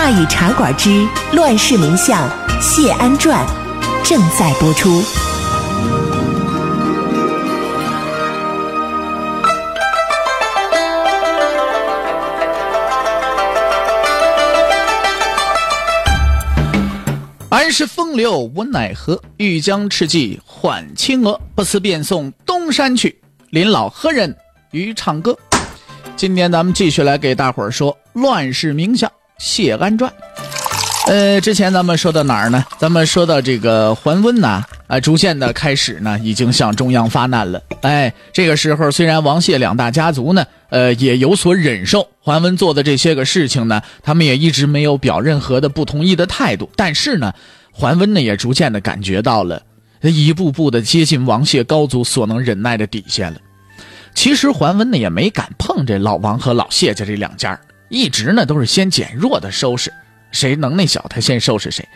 大禹茶馆之乱世名相谢安传正在播出。安是风流无奈何，欲将赤骥换青鹅。不辞便送东山去，临老何人与唱歌？今天咱们继续来给大伙儿说乱世名相谢安传。呃，之前咱们说到哪儿呢？咱们说到这个桓温呐，啊，逐渐的开始呢，已经向中央发难了。哎，这个时候虽然王谢两大家族呢，呃，也有所忍受桓温做的这些个事情呢，他们也一直没有表任何的不同意的态度。但是呢，桓温呢也逐渐的感觉到了，一步步的接近王谢高祖所能忍耐的底线了。其实桓温呢也没敢碰这老王和老谢家这两家，一直呢都是先减弱的收拾。谁能耐小，他先收拾谁。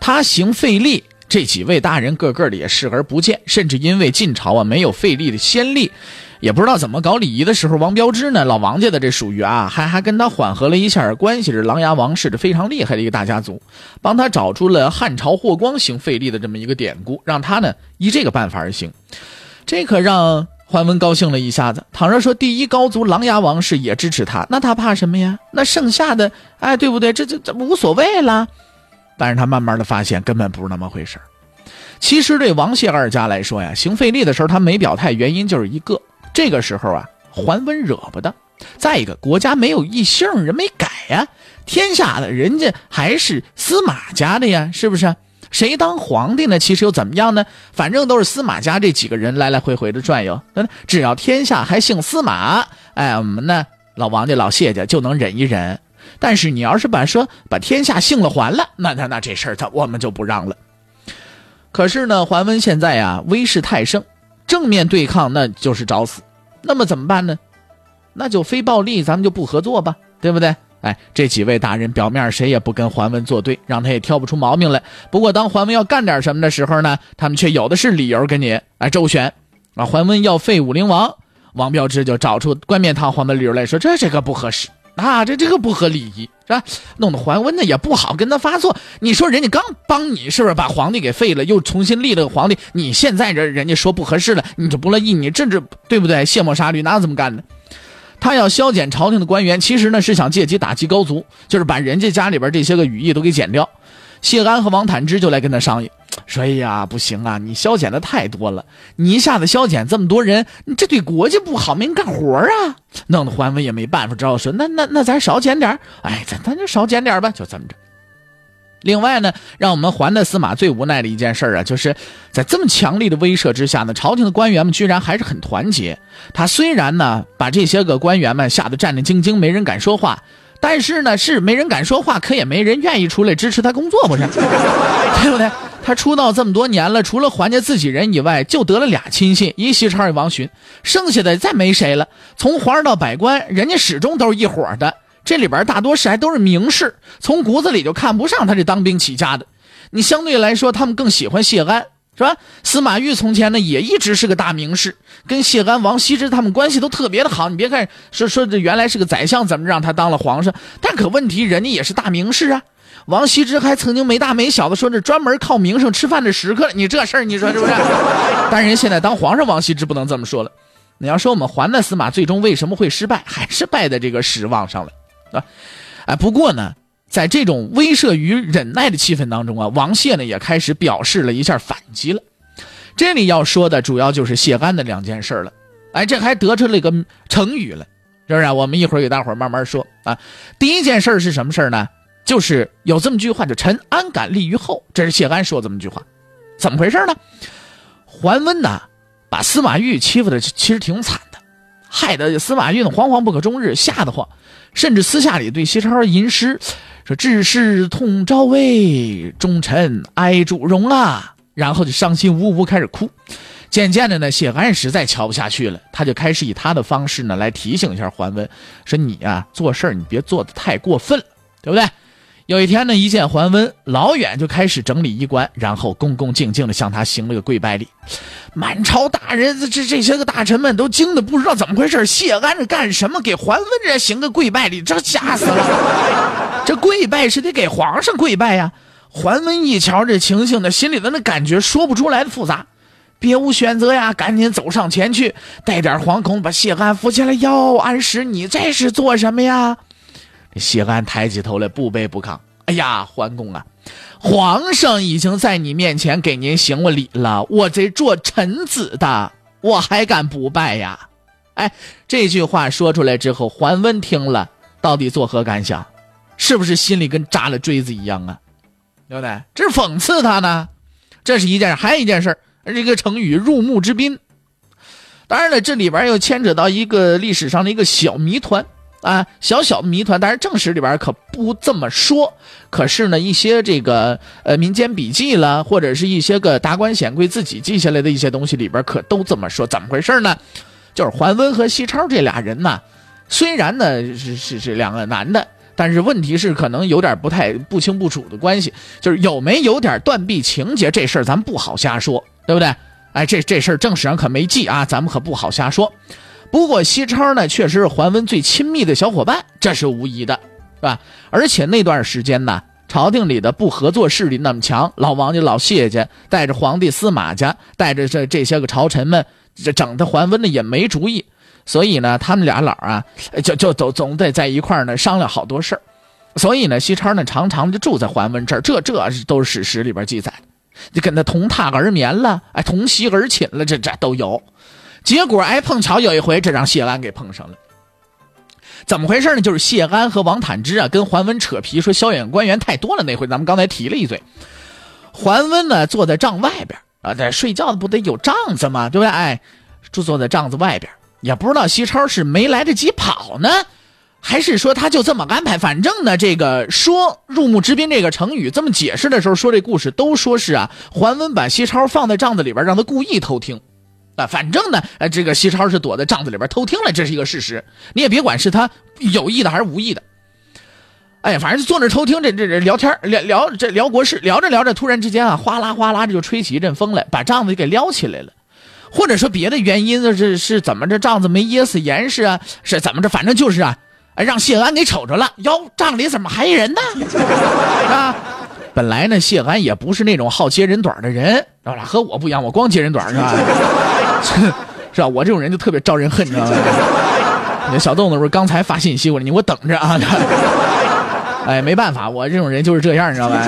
他行费力，这几位大人个个的也视而不见，甚至因为晋朝啊没有费力的先例，也不知道怎么搞礼仪的时候，王彪之呢，老王家的这属于啊，还还跟他缓和了一下关系。是琅琊王氏的非常厉害的一个大家族，帮他找出了汉朝霍光行费力的这么一个典故，让他呢依这个办法而行。这可让。桓温高兴了一下子，倘若说第一高族琅琊王氏也支持他，那他怕什么呀？那剩下的，哎，对不对？这这这无所谓了。但是他慢慢的发现，根本不是那么回事其实对王谢二家来说呀，行费力的时候他没表态，原因就是一个，这个时候啊，桓温惹不得；再一个，国家没有异姓人没改呀，天下的人家还是司马家的呀，是不是？谁当皇帝呢？其实又怎么样呢？反正都是司马家这几个人来来回回的转悠。那只要天下还姓司马，哎，我们呢老王家、老谢家就能忍一忍。但是你要是把说把天下姓了还了，那那那这事儿他我们就不让了。可是呢，桓温现在呀威势太盛，正面对抗那就是找死。那么怎么办呢？那就非暴力，咱们就不合作吧，对不对？哎，这几位大人表面谁也不跟桓温作对，让他也挑不出毛病来。不过当桓温要干点什么的时候呢，他们却有的是理由跟你哎周旋。啊，桓温要废武陵王，王彪之就找出冠冕堂皇的理由来说，这这个不合适啊，这这个不合礼仪是吧？弄得桓温呢也不好跟他发作。你说人家刚帮你是不是把皇帝给废了，又重新立了个皇帝？你现在这人家说不合适了，你就不乐意，你这这对不对？卸磨杀驴哪有这么干的？他要削减朝廷的官员，其实呢是想借机打击高族，就是把人家家里边这些个羽翼都给剪掉。谢安和王坦之就来跟他商议，说：“哎呀，不行啊，你削减的太多了，你一下子削减这么多人，你这对国家不好，没人干活啊。”弄得桓温也没办法，只好说：“那那那咱少减点哎，咱咱就少减点吧，就这么着。”另外呢，让我们还的司马最无奈的一件事啊，就是在这么强力的威慑之下呢，朝廷的官员们居然还是很团结。他虽然呢把这些个官员们吓得战战兢兢，没人敢说话，但是呢是没人敢说话，可也没人愿意出来支持他工作，不是？对不对？他出道这么多年了，除了还家自己人以外，就得了俩亲信，一西超一王寻，剩下的再没谁了。从皇上到百官，人家始终都是一伙的。这里边大多是还都是名士，从骨子里就看不上他这当兵起家的。你相对来说，他们更喜欢谢安，是吧？司马懿从前呢也一直是个大名士，跟谢安、王羲之他们关系都特别的好。你别看说说这原来是个宰相，怎么让他当了皇上？但可问题人家也是大名士啊。王羲之还曾经没大没小的说这专门靠名声吃饭的食客。你这事儿你说是不是？但人现在当皇上，王羲之不能这么说了。你要说我们还的司马最终为什么会失败，还是败在这个失望上了。啊，哎，不过呢，在这种威慑与忍耐的气氛当中啊，王谢呢也开始表示了一下反击了。这里要说的主要就是谢安的两件事了。哎，这还得出了一个成语了，是不是？我们一会儿给大伙慢慢说啊。第一件事是什么事呢？就是有这么句话，就“臣安敢立于后”，这是谢安说这么一句话。怎么回事呢？桓温呐，把司马懿欺负的其实挺惨，害得司马懿呢惶惶不可终日，吓得慌。甚至私下里对西超吟诗，说致仕痛朝魏，忠臣哀主荣啊，然后就伤心呜呜开始哭。渐渐的呢，谢安实在瞧不下去了，他就开始以他的方式呢来提醒一下桓温，说你呀做事你别做的太过分了，对不对？有一天呢，一见桓温，老远就开始整理衣冠，然后恭恭敬敬的向他行了个跪拜礼。满朝大人，这这些个大臣们都惊得不知道怎么回事。谢安这干什么？给桓温这行个跪拜礼，这吓死了！这跪拜是得给皇上跪拜呀。桓温一瞧这情形呢，心里的那感觉说不出来的复杂，别无选择呀，赶紧走上前去，带点惶恐把谢安扶起来。哟，安石，你这是做什么呀？谢安抬起头来，不卑不亢。哎呀，桓公啊，皇上已经在你面前给您行了礼了，我这做臣子的，我还敢不拜呀？哎，这句话说出来之后，桓温听了，到底作何感想？是不是心里跟扎了锥子一样啊？对不对？这是讽刺他呢。这是一件，还有一件事，这个成语“入幕之宾”。当然了，这里边又牵扯到一个历史上的一个小谜团。啊，小小的谜团，但是正史里边可不这么说。可是呢，一些这个呃民间笔记了，或者是一些个达官显贵自己记下来的一些东西里边，可都这么说。怎么回事呢？就是桓温和西超这俩人呢，虽然呢是是是两个男的，但是问题是可能有点不太不清不楚的关系，就是有没有点断臂情节这事儿，咱不好瞎说，对不对？哎，这这事儿正史上可没记啊，咱们可不好瞎说。不过西超呢，确实是桓温最亲密的小伙伴，这是无疑的，是吧？而且那段时间呢，朝廷里的不合作势力那么强，老王家、老谢家带着皇帝、司马家，带着这这些个朝臣们，这整的桓温呢也没主意，所以呢，他们俩老啊，就就总总得在一块儿呢商量好多事儿。所以呢，西超呢常常就住在桓温这儿，这这都是史实里边记载的，就跟他同榻而眠了，哎，同席而寝了，这这都有。结果哎，碰巧有一回，这让谢安给碰上了。怎么回事呢？就是谢安和王坦之啊，跟桓温扯皮，说萧远官员太多了。那回咱们刚才提了一嘴。桓温呢，坐在帐外边啊，在睡觉的不得有帐子吗？对不对？哎，就坐在帐子外边，也不知道西超是没来得及跑呢，还是说他就这么安排。反正呢，这个说“入幕之宾”这个成语这么解释的时候，说这故事都说是啊，桓温把西超放在帐子里边，让他故意偷听。反正呢，呃，这个西超是躲在帐子里边偷听了，这是一个事实。你也别管是他有意的还是无意的，哎，反正坐那偷听，这这这聊天聊聊这聊国事，聊着聊着，突然之间啊，哗啦哗啦的就吹起一阵风来，把帐子给撩起来了。或者说别的原因呢，是是怎么着，帐子没噎死严实啊？是怎么着？反正就是啊，让谢安给瞅着了。哟，帐里怎么还人呢？啊？本来呢，谢安也不是那种好揭人短的人，知道吧？和我不一样，我光揭人短是吧？是吧？我这种人就特别招人恨，你知道吗？你小豆子不是刚才发信息过来，你给我等着啊！哎，没办法，我这种人就是这样，你知道吧？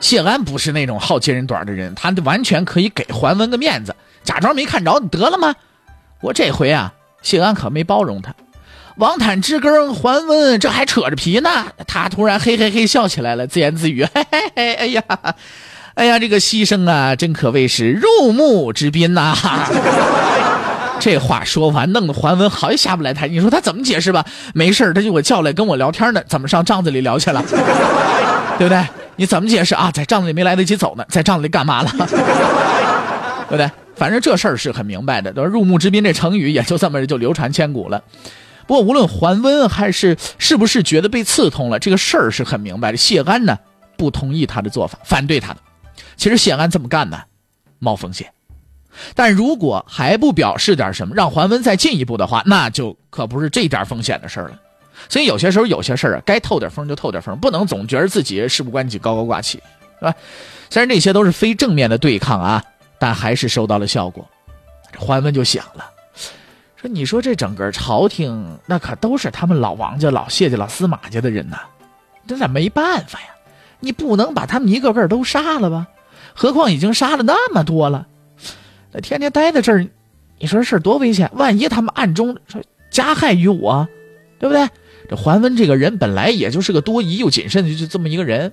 谢安不是那种好揭人短的人，他完全可以给桓温个面子，假装没看着得了吗？我这回啊，谢安可没包容他。王坦之跟桓温这还扯着皮呢，他突然嘿嘿嘿笑起来了，自言自语：“嘿嘿嘿，哎呀，哎呀，这个牺牲啊，真可谓是入木之宾呐！” 这话说完，弄得桓温好也下不来台。你说他怎么解释吧？没事他就我叫来跟我聊天呢，怎么上帐子里聊去了？对不对？你怎么解释啊？在帐子里没来得及走呢，在帐子里干嘛了？对不对？反正这事儿是很明白的。都入木之宾这成语也就这么就流传千古了。不过，无论桓温还是是不是觉得被刺痛了，这个事儿是很明白的。谢安呢，不同意他的做法，反对他的。其实谢安这么干呢，冒风险。但如果还不表示点什么，让桓温再进一步的话，那就可不是这点风险的事了。所以有些时候，有些事儿啊，该透点风就透点风，不能总觉得自己事不关己，高高挂起，是吧？虽然这些都是非正面的对抗啊，但还是收到了效果。桓温就想了。说你说这整个朝廷那可都是他们老王家、老谢家、老司马家的人呐，这咋没办法呀？你不能把他们一个个都杀了吧？何况已经杀了那么多了，那天天待在这儿，你说这事多危险？万一他们暗中加害于我，对不对？这桓温这个人本来也就是个多疑又谨慎的就这么一个人，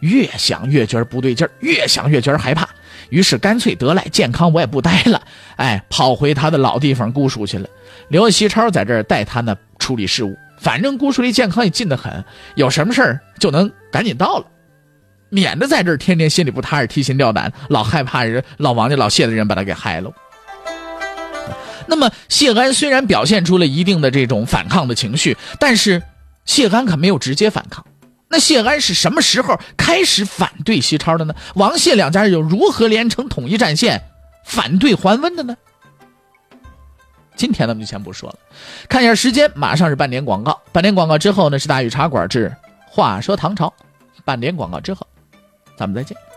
越想越觉得不对劲儿，越想越觉得害怕。于是干脆得来健康，我也不待了，哎，跑回他的老地方姑熟去了，留下西超在这儿带他呢处理事务。反正姑苏离健康也近得很，有什么事儿就能赶紧到了，免得在这儿天天心里不踏实、提心吊胆，老害怕人老王家老谢的人把他给害了。那么谢安虽然表现出了一定的这种反抗的情绪，但是谢安可没有直接反抗。那谢安是什么时候开始反对西超的呢？王谢两家又如何连成统一战线，反对桓温的呢？今天咱们就先不说了，看一下时间，马上是半点广告。半点广告之后呢，是大禹茶馆之话说唐朝。半点广告之后，咱们再见。